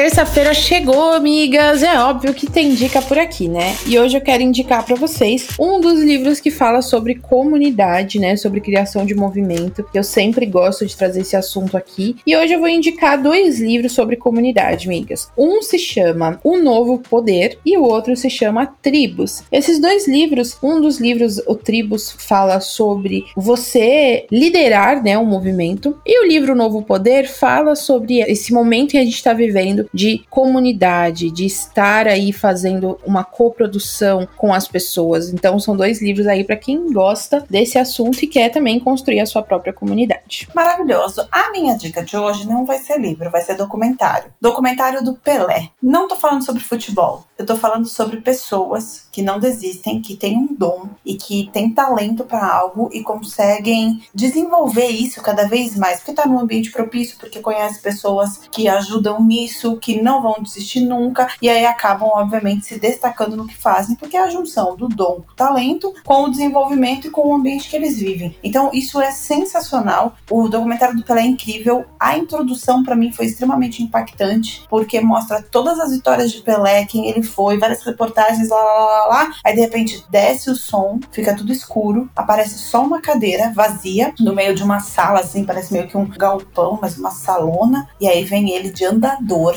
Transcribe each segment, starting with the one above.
Terça-feira chegou, amigas. É óbvio que tem dica por aqui, né? E hoje eu quero indicar para vocês um dos livros que fala sobre comunidade, né? Sobre criação de movimento. Eu sempre gosto de trazer esse assunto aqui. E hoje eu vou indicar dois livros sobre comunidade, amigas. Um se chama O Novo Poder e o outro se chama Tribos. Esses dois livros, um dos livros, o Tribos, fala sobre você liderar, né, um movimento. E o livro Novo Poder fala sobre esse momento que a gente está vivendo de comunidade, de estar aí fazendo uma coprodução com as pessoas. Então são dois livros aí para quem gosta desse assunto e quer também construir a sua própria comunidade. Maravilhoso. A minha dica de hoje não vai ser livro, vai ser documentário. Documentário do Pelé. Não tô falando sobre futebol, eu tô falando sobre pessoas que não desistem, que têm um dom e que têm talento para algo e conseguem desenvolver isso cada vez mais, porque tá num ambiente propício, porque conhece pessoas que ajudam nisso, que não vão desistir nunca e aí acabam, obviamente, se destacando no que fazem, porque é a junção do dom, do talento com o desenvolvimento e com o ambiente que eles vivem. Então, isso é sensacional. O documentário do Pelé é incrível. A introdução para mim foi extremamente impactante, porque mostra todas as vitórias de Pelé, quem ele foi, várias reportagens lá, lá, lá, lá. Aí de repente desce o som, fica tudo escuro, aparece só uma cadeira vazia no meio de uma sala, assim, parece meio que um galpão, mas uma salona. E aí vem ele de andador,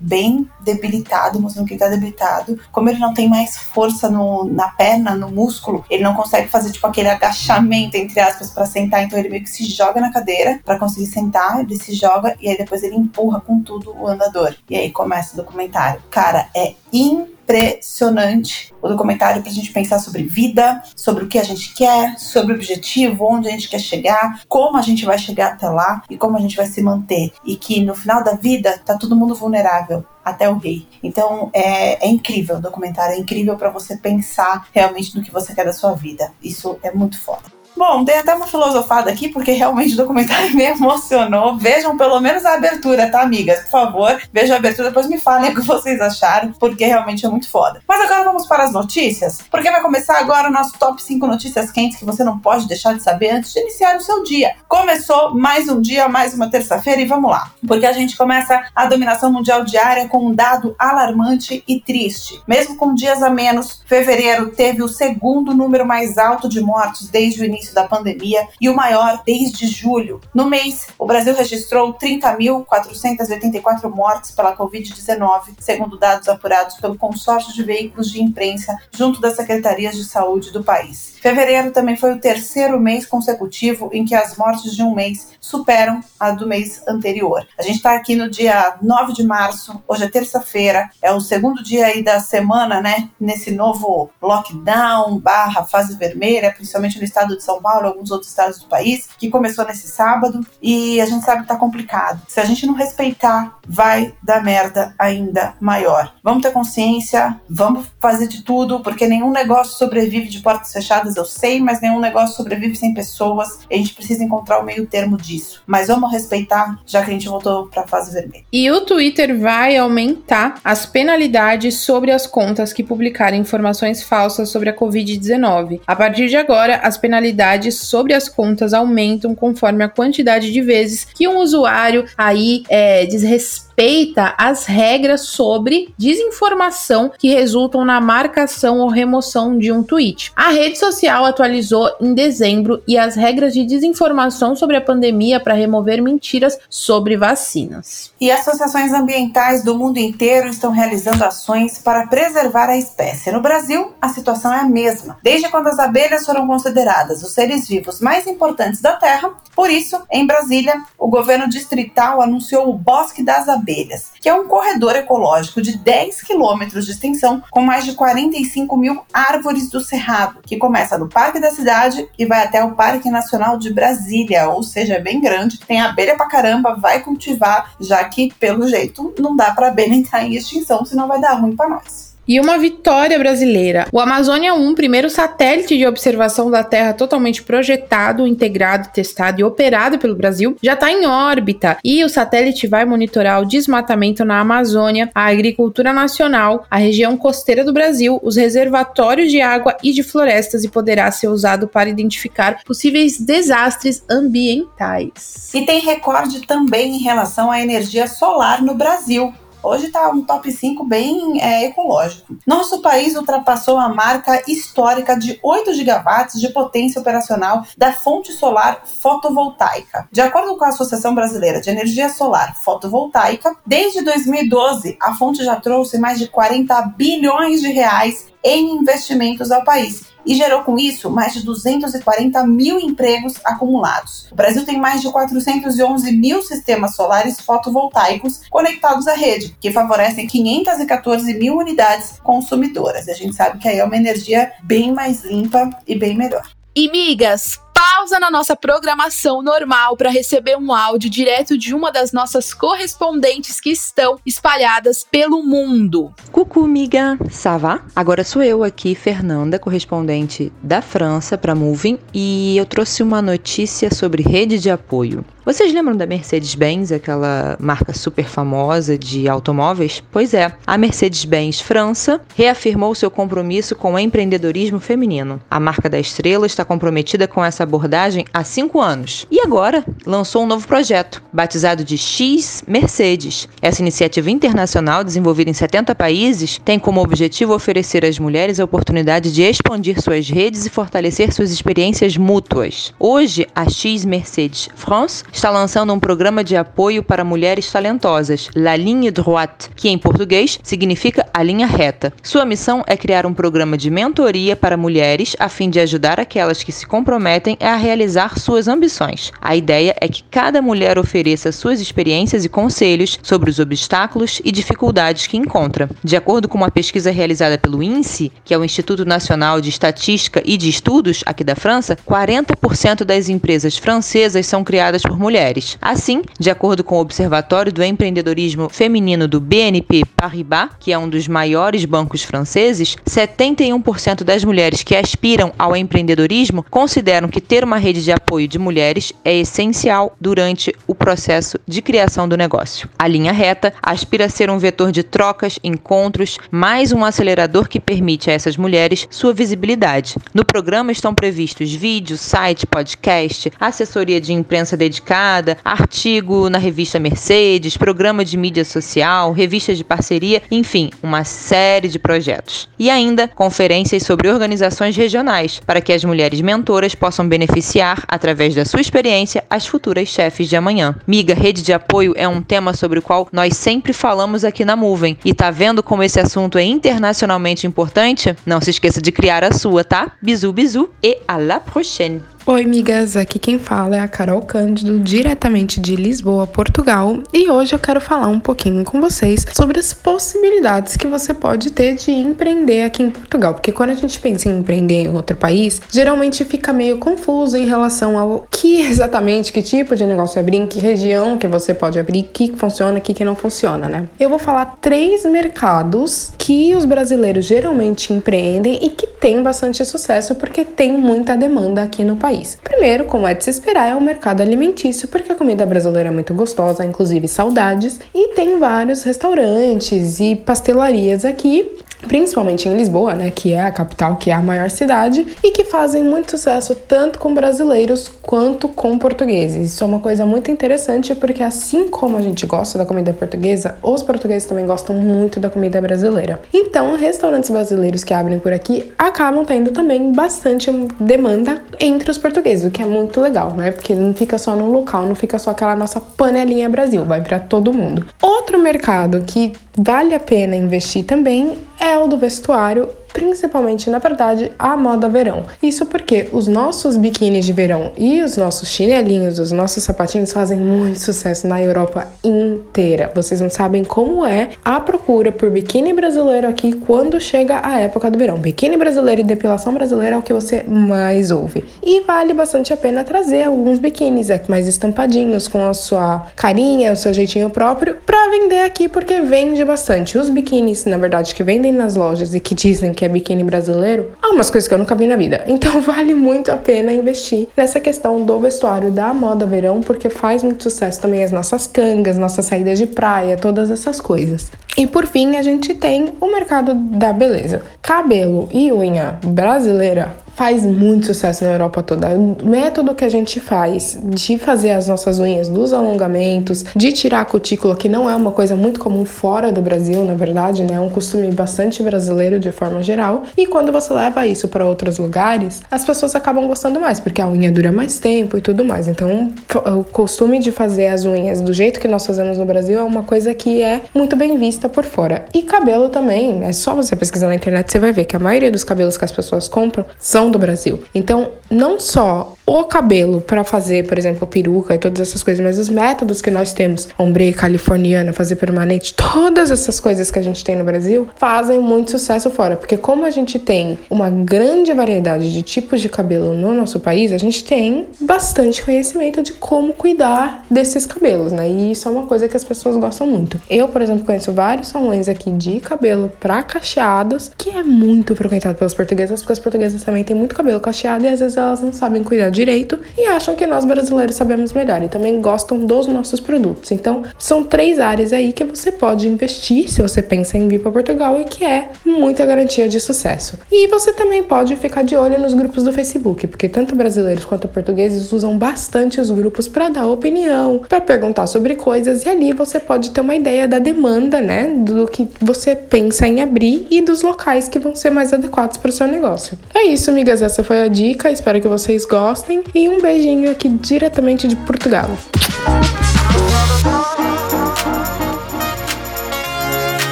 bem debilitado, mostrando que tá debilitado. Como ele não tem mais força no, na perna, no músculo, ele não consegue fazer tipo aquele agachamento, entre aspas, para sentar. Então ele meio que se joga na cadeira para conseguir sentar, ele se joga e aí depois ele empurra com tudo o andador. E aí começa o documentário. Cara, é impressionante o documentário para a gente pensar sobre vida, sobre o que a gente quer, sobre o objetivo, onde a gente quer chegar, como a gente vai chegar até lá e como a gente vai se manter. E que no final da vida tá todo mundo vulnerável até o rei. Então é, é incrível o documentário, é incrível para você pensar realmente no que você quer da sua vida. Isso é muito foda. Bom, dei até uma filosofada aqui, porque realmente o documentário me emocionou. Vejam pelo menos a abertura, tá, amigas? Por favor, vejam a abertura, depois me falem o que vocês acharam, porque realmente é muito foda. Mas agora vamos para as notícias, porque vai começar agora o nosso top 5 notícias quentes que você não pode deixar de saber antes de iniciar o seu dia. Começou mais um dia, mais uma terça-feira, e vamos lá. Porque a gente começa a dominação mundial diária com um dado alarmante e triste. Mesmo com dias a menos, fevereiro teve o segundo número mais alto de mortos desde o início início da pandemia e o maior desde julho. No mês, o Brasil registrou 30.484 mortes pela Covid-19, segundo dados apurados pelo consórcio de veículos de imprensa junto das secretarias de saúde do país. Fevereiro também foi o terceiro mês consecutivo em que as mortes de um mês superam a do mês anterior. A gente está aqui no dia 9 de março, hoje é terça-feira, é o segundo dia aí da semana, né? Nesse novo lockdown barra fase vermelha, principalmente no estado de São Paulo e alguns outros estados do país, que começou nesse sábado e a gente sabe que tá complicado. Se a gente não respeitar, vai dar merda ainda maior. Vamos ter consciência, vamos fazer de tudo, porque nenhum negócio sobrevive de portas fechadas, eu sei, mas nenhum negócio sobrevive sem pessoas. a gente precisa encontrar o meio termo disso. Mas vamos respeitar, já que a gente voltou para a fase vermelha. E o Twitter vai aumentar as penalidades sobre as contas que publicarem informações falsas sobre a Covid-19. A partir de agora, as penalidades sobre as contas aumentam conforme a quantidade de vezes que um usuário aí é, desrespeita respeita as regras sobre desinformação que resultam na marcação ou remoção de um tweet. A rede social atualizou em dezembro e as regras de desinformação sobre a pandemia para remover mentiras sobre vacinas. E associações ambientais do mundo inteiro estão realizando ações para preservar a espécie. No Brasil, a situação é a mesma. Desde quando as abelhas foram consideradas os seres vivos mais importantes da Terra, por isso, em Brasília, o governo distrital anunciou o Bosque das Abelhas Abelhas, que é um corredor ecológico de 10 quilômetros de extensão com mais de 45 mil árvores do Cerrado, que começa no Parque da Cidade e vai até o Parque Nacional de Brasília, ou seja, é bem grande, tem abelha pra caramba, vai cultivar, já que, pelo jeito, não dá pra abelha entrar em extinção, senão vai dar ruim pra nós e uma vitória brasileira. O Amazônia 1, primeiro satélite de observação da Terra totalmente projetado, integrado, testado e operado pelo Brasil, já está em órbita e o satélite vai monitorar o desmatamento na Amazônia, a agricultura nacional, a região costeira do Brasil, os reservatórios de água e de florestas e poderá ser usado para identificar possíveis desastres ambientais. E tem recorde também em relação à energia solar no Brasil. Hoje está um top 5 bem é, ecológico. Nosso país ultrapassou a marca histórica de 8 gigawatts de potência operacional da fonte solar fotovoltaica. De acordo com a Associação Brasileira de Energia Solar Fotovoltaica, desde 2012 a fonte já trouxe mais de 40 bilhões de reais em investimentos ao país e gerou com isso mais de 240 mil empregos acumulados. O Brasil tem mais de 411 mil sistemas solares fotovoltaicos conectados à rede, que favorecem 514 mil unidades consumidoras. A gente sabe que aí é uma energia bem mais limpa e bem melhor. E migas, pausa na nossa programação normal para receber um áudio direto de uma das nossas correspondentes que estão espalhadas pelo mundo. Cucu, miga, Savá? Agora sou eu aqui, Fernanda, correspondente da França para Moving, e eu trouxe uma notícia sobre rede de apoio. Vocês lembram da Mercedes-Benz, aquela marca super famosa de automóveis? Pois é, a Mercedes-Benz França reafirmou seu compromisso com o empreendedorismo feminino. A marca da estrela está comprometida com essa abordagem há cinco anos e agora lançou um novo projeto, batizado de X Mercedes. Essa iniciativa internacional, desenvolvida em 70 países, tem como objetivo oferecer às mulheres a oportunidade de expandir suas redes e fortalecer suas experiências mútuas. Hoje, a X Mercedes France está lançando um programa de apoio para mulheres talentosas, La Ligne Droite, que em português significa a linha reta. Sua missão é criar um programa de mentoria para mulheres a fim de ajudar aquelas que se comprometem a realizar suas ambições. A ideia é que cada mulher ofereça suas experiências e conselhos sobre os obstáculos e dificuldades que encontra. De acordo com uma pesquisa realizada pelo INSEE, que é o Instituto Nacional de Estatística e de Estudos aqui da França, 40% das empresas francesas são criadas por mulheres. Assim, de acordo com o Observatório do Empreendedorismo Feminino do BNP Paribas, que é um dos maiores bancos franceses, 71% das mulheres que aspiram ao empreendedorismo consideram que ter uma rede de apoio de mulheres é essencial durante o processo de criação do negócio. A linha reta aspira a ser um vetor de trocas, encontros, mais um acelerador que permite a essas mulheres sua visibilidade. No programa estão previstos vídeos, site, podcast, assessoria de imprensa dedicada artigo na revista Mercedes, programa de mídia social, revistas de parceria, enfim, uma série de projetos. E ainda conferências sobre organizações regionais, para que as mulheres mentoras possam beneficiar, através da sua experiência, as futuras chefes de amanhã. Miga, rede de apoio é um tema sobre o qual nós sempre falamos aqui na Movem. E tá vendo como esse assunto é internacionalmente importante? Não se esqueça de criar a sua, tá? Bisu, bisu e à la prochaine! Oi, amigas, aqui quem fala é a Carol Cândido, diretamente de Lisboa, Portugal, e hoje eu quero falar um pouquinho com vocês sobre as possibilidades que você pode ter de empreender aqui em Portugal, porque quando a gente pensa em empreender em outro país, geralmente fica meio confuso em relação ao que exatamente, que tipo de negócio abrir, em que região que você pode abrir, que funciona, o que não funciona, né? Eu vou falar três mercados que os brasileiros geralmente empreendem e que têm bastante sucesso porque tem muita demanda aqui no país país. Primeiro, como é de se esperar, é o mercado alimentício, porque a comida brasileira é muito gostosa, inclusive saudades, e tem vários restaurantes e pastelarias aqui principalmente em Lisboa, né, que é a capital, que é a maior cidade, e que fazem muito sucesso tanto com brasileiros quanto com portugueses. Isso é uma coisa muito interessante porque assim como a gente gosta da comida portuguesa, os portugueses também gostam muito da comida brasileira. Então, restaurantes brasileiros que abrem por aqui acabam tendo também bastante demanda entre os portugueses, o que é muito legal, né? Porque não fica só num local, não fica só aquela nossa panelinha Brasil, vai para todo mundo. Outro mercado que vale a pena investir também é o do vestuário principalmente, na verdade, a moda verão. Isso porque os nossos biquínis de verão e os nossos chinelinhos, os nossos sapatinhos fazem muito sucesso na Europa inteira. Vocês não sabem como é a procura por biquíni brasileiro aqui quando chega a época do verão. Biquíni brasileiro e depilação brasileira é o que você mais ouve. E vale bastante a pena trazer alguns biquínis é, mais estampadinhos, com a sua carinha, o seu jeitinho próprio, para vender aqui, porque vende bastante. Os biquínis, na verdade, que vendem nas lojas e que dizem que é biquíni brasileiro, há umas coisas que eu nunca vi na vida. Então vale muito a pena investir nessa questão do vestuário da moda verão, porque faz muito sucesso também as nossas cangas, nossas saídas de praia, todas essas coisas. E por fim, a gente tem o mercado da beleza. Cabelo e unha brasileira faz muito sucesso na Europa toda. O método que a gente faz de fazer as nossas unhas dos alongamentos, de tirar a cutícula, que não é uma coisa muito comum fora do Brasil, na verdade, né? É um costume bastante brasileiro de forma geral. E quando você leva isso para outros lugares, as pessoas acabam gostando mais, porque a unha dura mais tempo e tudo mais. Então, o costume de fazer as unhas do jeito que nós fazemos no Brasil é uma coisa que é muito bem vista por fora. E cabelo também, é só você pesquisar na internet, você vai ver que a maioria dos cabelos que as pessoas compram são do Brasil. Então, não só o cabelo para fazer, por exemplo, peruca e todas essas coisas, mas os métodos que nós temos, ombre californiana, fazer permanente, todas essas coisas que a gente tem no Brasil fazem muito sucesso fora, porque como a gente tem uma grande variedade de tipos de cabelo no nosso país, a gente tem bastante conhecimento de como cuidar desses cabelos, né? E isso é uma coisa que as pessoas gostam muito. Eu, por exemplo, conheço vários salões aqui de cabelo para cacheados, que é muito frequentado pelas portuguesas, porque as portuguesas também têm muito cabelo cacheado e às vezes elas não sabem cuidar direito e acham que nós brasileiros sabemos melhor e também gostam dos nossos produtos. Então, são três áreas aí que você pode investir se você pensa em vir para Portugal e que é muita garantia de sucesso. E você também pode ficar de olho nos grupos do Facebook, porque tanto brasileiros quanto portugueses usam bastante os grupos para dar opinião, para perguntar sobre coisas e ali você pode ter uma ideia da demanda, né, do que você pensa em abrir e dos locais que vão ser mais adequados para o seu negócio. É isso, amigas, essa foi a dica. Espero que vocês gostem e um beijinho aqui diretamente de Portugal.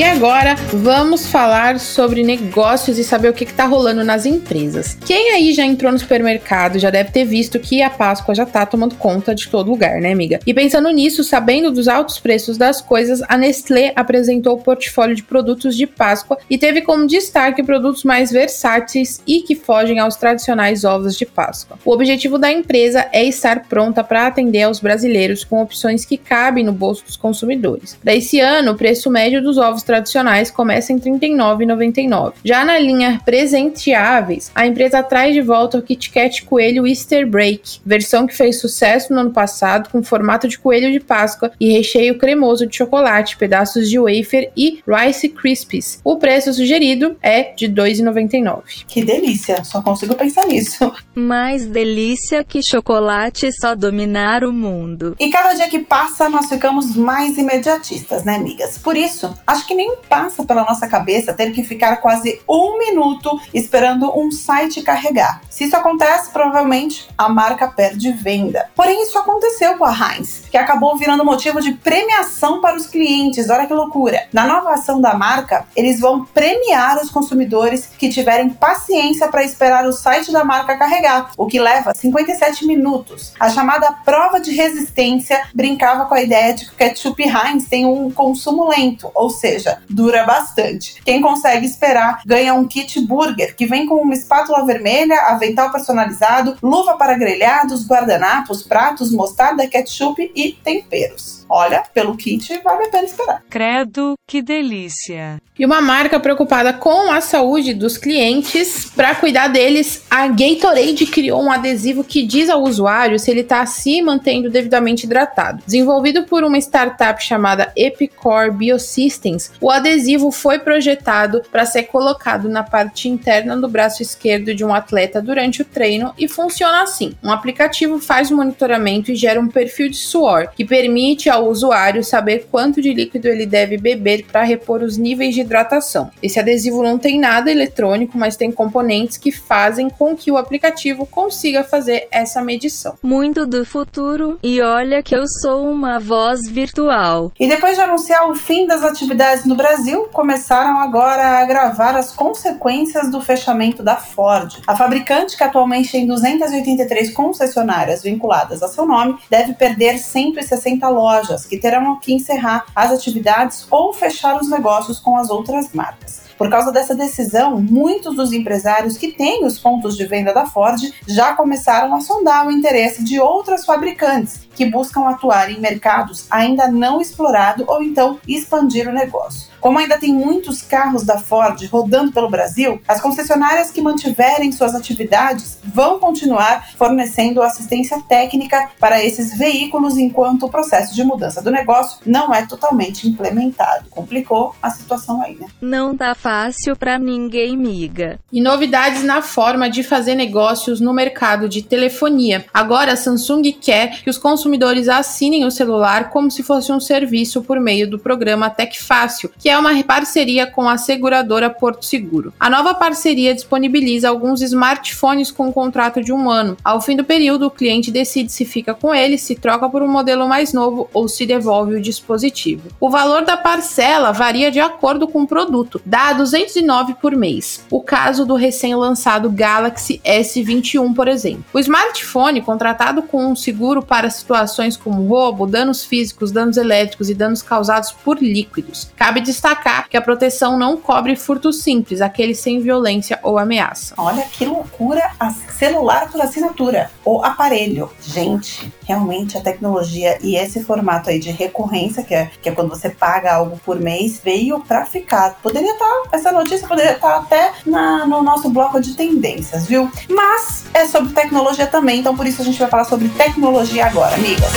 E agora vamos falar sobre negócios e saber o que está rolando nas empresas. Quem aí já entrou no supermercado já deve ter visto que a Páscoa já está tomando conta de todo lugar, né, amiga? E pensando nisso, sabendo dos altos preços das coisas, a Nestlé apresentou o portfólio de produtos de Páscoa e teve como destaque produtos mais versáteis e que fogem aos tradicionais ovos de Páscoa. O objetivo da empresa é estar pronta para atender aos brasileiros com opções que cabem no bolso dos consumidores. Para esse ano, o preço médio dos ovos tradicionais começa em R$ 39,99. Já na linha presenteáveis, a empresa traz de volta o Kit Kat Coelho Easter Break, versão que fez sucesso no ano passado com formato de coelho de Páscoa e recheio cremoso de chocolate, pedaços de wafer e Rice Krispies. O preço sugerido é de R$ 2,99. Que delícia, só consigo pensar nisso. Mais delícia que chocolate só dominar o mundo. E cada dia que passa, nós ficamos mais imediatistas, né, amigas? Por isso, acho que nem passa pela nossa cabeça ter que ficar quase um minuto esperando um site carregar. Se isso acontece, provavelmente a marca perde venda. Porém, isso aconteceu com a Heinz, que acabou virando motivo de premiação para os clientes. Olha que loucura! Na nova ação da marca, eles vão premiar os consumidores que tiverem paciência para esperar o site da marca carregar, o que leva 57 minutos. A chamada prova de resistência brincava com a ideia de que o ketchup Heinz tem um consumo lento, ou seja, seja, dura bastante. Quem consegue esperar ganha um kit burger que vem com uma espátula vermelha, avental personalizado, luva para grelhados, guardanapos, pratos, mostarda, ketchup e temperos olha, pelo kit vale a pena esperar. Credo, que delícia. E uma marca preocupada com a saúde dos clientes, para cuidar deles, a Gatorade criou um adesivo que diz ao usuário se ele está se mantendo devidamente hidratado. Desenvolvido por uma startup chamada Epicor Biosystems, o adesivo foi projetado para ser colocado na parte interna do braço esquerdo de um atleta durante o treino e funciona assim: um aplicativo faz o monitoramento e gera um perfil de suor que permite ao ao usuário saber quanto de líquido ele deve beber para repor os níveis de hidratação. Esse adesivo não tem nada eletrônico, mas tem componentes que fazem com que o aplicativo consiga fazer essa medição. Muito do futuro, e olha que eu sou uma voz virtual. E depois de anunciar o fim das atividades no Brasil, começaram agora a agravar as consequências do fechamento da Ford. A fabricante, que atualmente tem 283 concessionárias vinculadas a seu nome, deve perder 160 lojas, que terão que encerrar as atividades ou fechar os negócios com as outras marcas. Por causa dessa decisão, muitos dos empresários que têm os pontos de venda da Ford já começaram a sondar o interesse de outras fabricantes que buscam atuar em mercados ainda não explorados ou então expandir o negócio. Como ainda tem muitos carros da Ford rodando pelo Brasil, as concessionárias que mantiverem suas atividades vão continuar fornecendo assistência técnica para esses veículos enquanto o processo de mudança do negócio não é totalmente implementado. Complicou a situação aí, né? Não tá fácil pra ninguém, miga. E novidades na forma de fazer negócios no mercado de telefonia. Agora a Samsung quer que os consumidores assinem o celular como se fosse um serviço por meio do programa Tec Fácil, que é uma parceria com a seguradora Porto Seguro. A nova parceria disponibiliza alguns smartphones com um contrato de um ano. Ao fim do período, o cliente decide se fica com ele, se troca por um modelo mais novo ou se devolve o dispositivo. O valor da parcela varia de acordo com o produto, dá 209 por mês. O caso do recém-lançado Galaxy S21, por exemplo. O smartphone contratado com um seguro para situações como roubo, danos físicos, danos elétricos e danos causados por líquidos. Cabe destacar que a proteção não cobre furto simples, aquele sem violência ou ameaça. Olha que loucura! A celular por assinatura, o aparelho. Gente, realmente a tecnologia e esse formato aí de recorrência, que é, que é quando você paga algo por mês, veio para ficar. Poderia estar, essa notícia poderia estar até na, no nosso bloco de tendências, viu? Mas é sobre tecnologia também, então por isso a gente vai falar sobre tecnologia agora, amigas.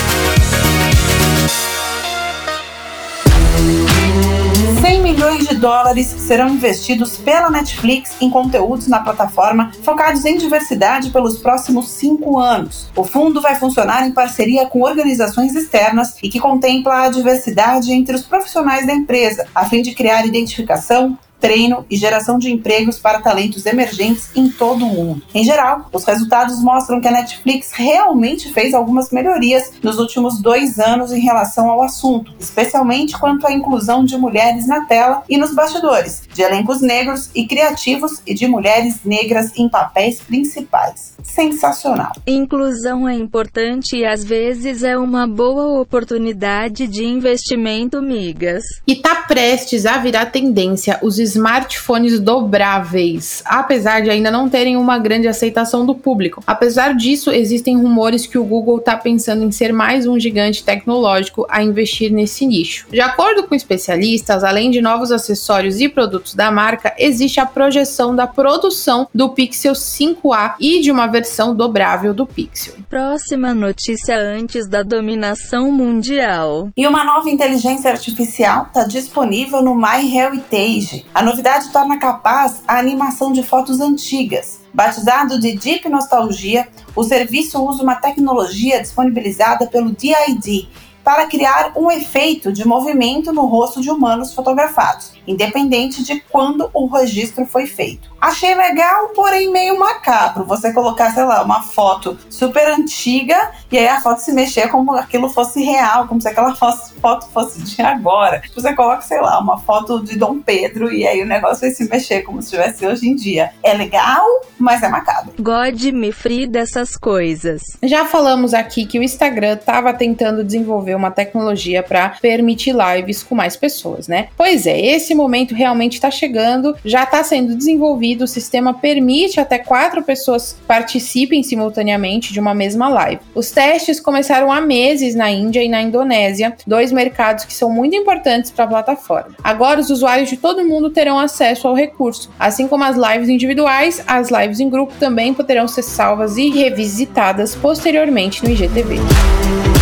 100 milhões de dólares serão investidos pela Netflix em conteúdos na plataforma focados em diversidade pelos próximos cinco anos. O fundo vai funcionar em parceria com organizações externas e que contempla a diversidade entre os profissionais da empresa, a fim de criar identificação, treino e geração de empregos para talentos emergentes em todo o mundo. Em geral, os resultados mostram que a Netflix realmente fez algumas melhorias nos últimos dois anos em relação ao assunto, especialmente quanto à inclusão de mulheres na tela e nos bastidores, de elencos negros e criativos e de mulheres negras em papéis principais. Sensacional. Inclusão é importante e às vezes é uma boa oportunidade de investimento, migas. E tá prestes a virar tendência os smartphones dobráveis, apesar de ainda não terem uma grande aceitação do público. Apesar disso, existem rumores que o Google está pensando em ser mais um gigante tecnológico a investir nesse nicho. De acordo com especialistas, além de novos acessórios e produtos da marca, existe a projeção da produção do Pixel 5a e de uma versão dobrável do Pixel. Próxima notícia antes da dominação mundial. E uma nova inteligência artificial está disponível no MyHeritage. A novidade torna capaz a animação de fotos antigas. Batizado de Deep Nostalgia, o serviço usa uma tecnologia disponibilizada pelo DID para criar um efeito de movimento no rosto de humanos fotografados, independente de quando o registro foi feito. Achei legal, porém meio macabro. Você colocar, sei lá, uma foto super antiga e aí a foto se mexer como aquilo fosse real, como se aquela foto fosse de agora. Você coloca, sei lá, uma foto de Dom Pedro e aí o negócio vai se mexer como se estivesse hoje em dia. É legal, mas é macabro. God me free dessas coisas. Já falamos aqui que o Instagram estava tentando desenvolver uma tecnologia para permitir lives com mais pessoas, né? Pois é, esse momento realmente está chegando, já está sendo desenvolvido o sistema permite até quatro pessoas participem simultaneamente de uma mesma live. Os testes começaram há meses na Índia e na Indonésia, dois mercados que são muito importantes para a plataforma. Agora, os usuários de todo mundo terão acesso ao recurso, assim como as lives individuais, as lives em grupo também poderão ser salvas e revisitadas posteriormente no IGTV.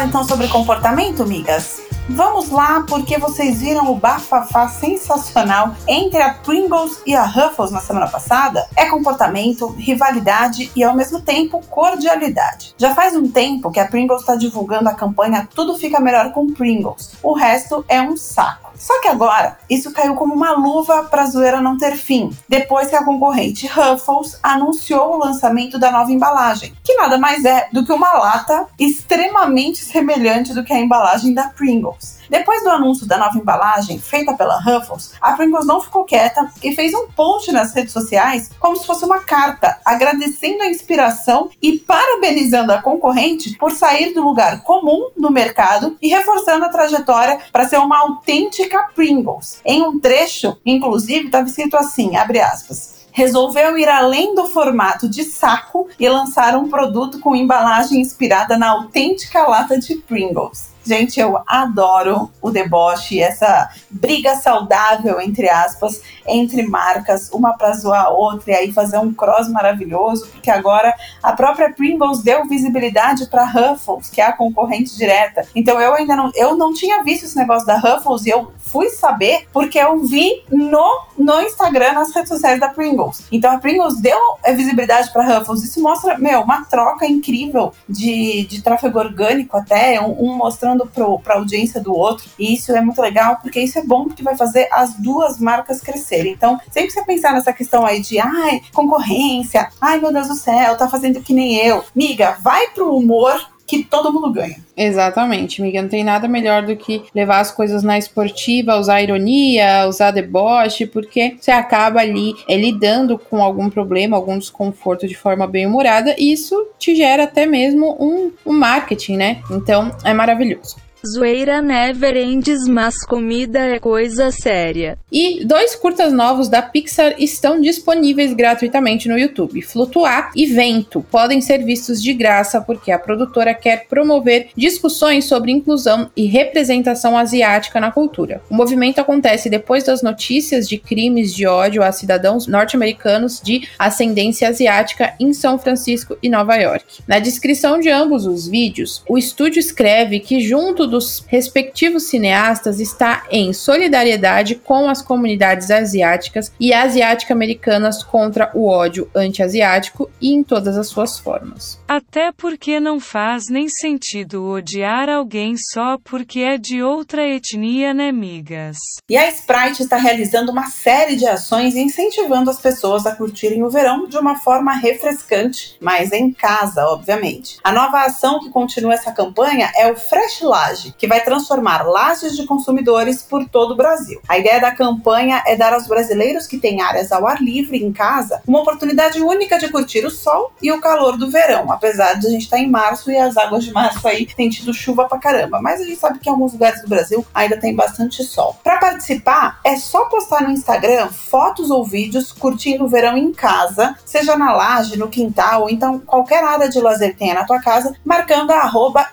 Falar então sobre comportamento, migas? Vamos lá, porque vocês viram o bafafá sensacional entre a Pringles e a Ruffles na semana passada? É comportamento, rivalidade e ao mesmo tempo cordialidade. Já faz um tempo que a Pringles está divulgando a campanha Tudo Fica Melhor com Pringles. O resto é um saco. Só que agora, isso caiu como uma luva para a zoeira não ter fim, depois que a concorrente Ruffles anunciou o lançamento da nova embalagem, que nada mais é do que uma lata extremamente semelhante do que a embalagem da Pringles. Depois do anúncio da nova embalagem, feita pela Ruffles, a Pringles não ficou quieta e fez um post nas redes sociais como se fosse uma carta, agradecendo a inspiração e parabenizando a concorrente por sair do lugar comum no mercado e reforçando a trajetória para ser uma autêntica Pringles. Em um trecho, inclusive, estava escrito assim, abre aspas, resolveu ir além do formato de saco e lançar um produto com embalagem inspirada na autêntica lata de Pringles. Gente, eu adoro o deboche, essa briga saudável, entre aspas, entre marcas, uma para zoar a outra e aí fazer um cross maravilhoso, porque agora a própria Pringles deu visibilidade para Ruffles, que é a concorrente direta. Então eu ainda não, eu não tinha visto esse negócio da Ruffles e eu fui saber porque eu vi no, no Instagram, nas redes sociais da Pringles. Então a Pringles deu visibilidade para Ruffles. Isso mostra, meu, uma troca incrível de, de tráfego orgânico até, um, um mostrando mostrando para a audiência do outro. E isso é muito legal, porque isso é bom porque vai fazer as duas marcas crescerem. Então, sempre você pensar nessa questão aí de ai, concorrência, ai meu Deus do céu, tá fazendo que nem eu. Miga, vai pro humor que todo mundo ganha. Exatamente, Miguel. Não tem nada melhor do que levar as coisas na esportiva, usar ironia, usar deboche, porque você acaba ali é, lidando com algum problema, algum desconforto de forma bem humorada, e isso te gera até mesmo um, um marketing, né? Então é maravilhoso. Zoeira never ends, mas comida é coisa séria. E dois curtas novos da Pixar estão disponíveis gratuitamente no YouTube. Flutuar e Vento podem ser vistos de graça porque a produtora quer promover discussões sobre inclusão e representação asiática na cultura. O movimento acontece depois das notícias de crimes de ódio a cidadãos norte-americanos de ascendência asiática em São Francisco e Nova York. Na descrição de ambos os vídeos, o estúdio escreve que junto dos respectivos cineastas está em solidariedade com as comunidades asiáticas e asiático-americanas contra o ódio anti-asiático e em todas as suas formas. Até porque não faz nem sentido odiar alguém só porque é de outra etnia, né, migas? E a Sprite está realizando uma série de ações incentivando as pessoas a curtirem o verão de uma forma refrescante, mas em casa, obviamente. A nova ação que continua essa campanha é o Fresh Laje Que vai transformar lajes de consumidores por todo o Brasil. A ideia da campanha é dar aos brasileiros que têm áreas ao ar livre em casa uma oportunidade única de curtir o sol e o calor do verão, apesar de a gente estar em março e as águas de março aí têm tido chuva pra caramba, mas a gente sabe que em alguns lugares do Brasil ainda tem bastante sol. Para participar, é só postar no Instagram fotos ou vídeos curtindo o verão em casa, seja na laje, no quintal, ou então qualquer área de lazer tenha na tua casa, marcando a arroba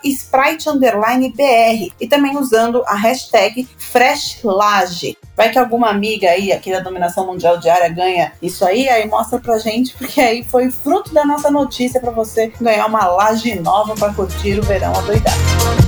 E também usando a hashtag FreshLage. Vai que alguma amiga aí aqui da Dominação Mundial Diária ganha isso aí, aí mostra pra gente, porque aí foi fruto da nossa notícia para você ganhar uma laje nova para curtir o verão adoidado.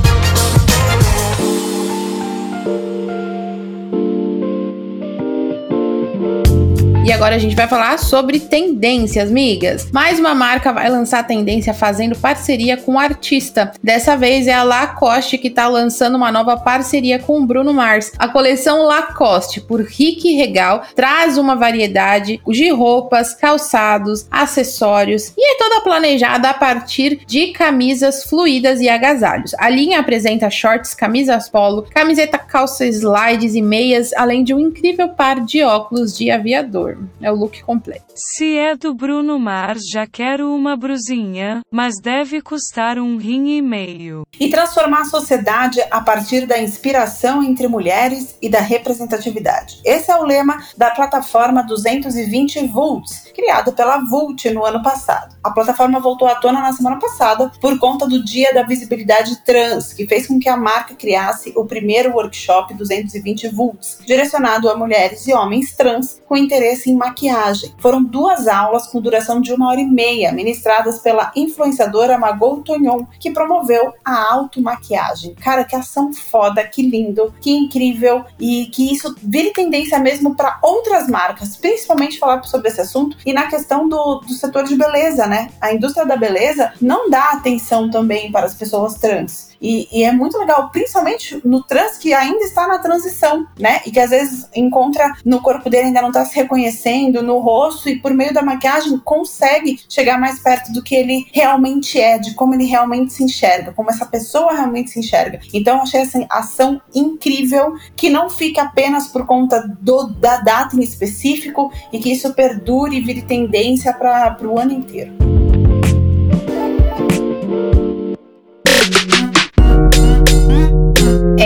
E agora a gente vai falar sobre tendências, migas. Mais uma marca vai lançar tendência fazendo parceria com artista. Dessa vez é a Lacoste que está lançando uma nova parceria com o Bruno Mars. A coleção Lacoste por Rick Regal traz uma variedade de roupas, calçados, acessórios e é toda planejada a partir de camisas fluídas e agasalhos. A linha apresenta shorts, camisas polo, camiseta calça slides e meias, além de um incrível par de óculos de aviador. É o look completo. Se é do Bruno Mars, já quero uma brusinha, mas deve custar um rim e meio. E transformar a sociedade a partir da inspiração entre mulheres e da representatividade. Esse é o lema da plataforma 220 Volts, criada pela Vult no ano passado. A plataforma voltou à tona na semana passada por conta do Dia da Visibilidade Trans, que fez com que a marca criasse o primeiro workshop 220 Volts, direcionado a mulheres e homens trans com interesse em maquiagem. Foram duas aulas com duração de uma hora e meia, ministradas pela influenciadora Margot Tonhon, que promoveu a automaquiagem. Cara, que ação foda, que lindo, que incrível e que isso vire tendência mesmo para outras marcas, principalmente falar sobre esse assunto e na questão do, do setor de beleza, né? A indústria da beleza não dá atenção também para as pessoas trans. E, e, é muito legal, principalmente no trans que ainda está na transição, né? E que às vezes encontra no corpo dele, ainda não está se reconhecendo, no rosto, e por meio da maquiagem consegue chegar mais perto do que ele realmente é, de como ele realmente se enxerga, como essa pessoa realmente se enxerga. Então achei essa ação incrível, que não fica apenas por conta do, da data em específico e que isso perdure e vire tendência para o ano inteiro.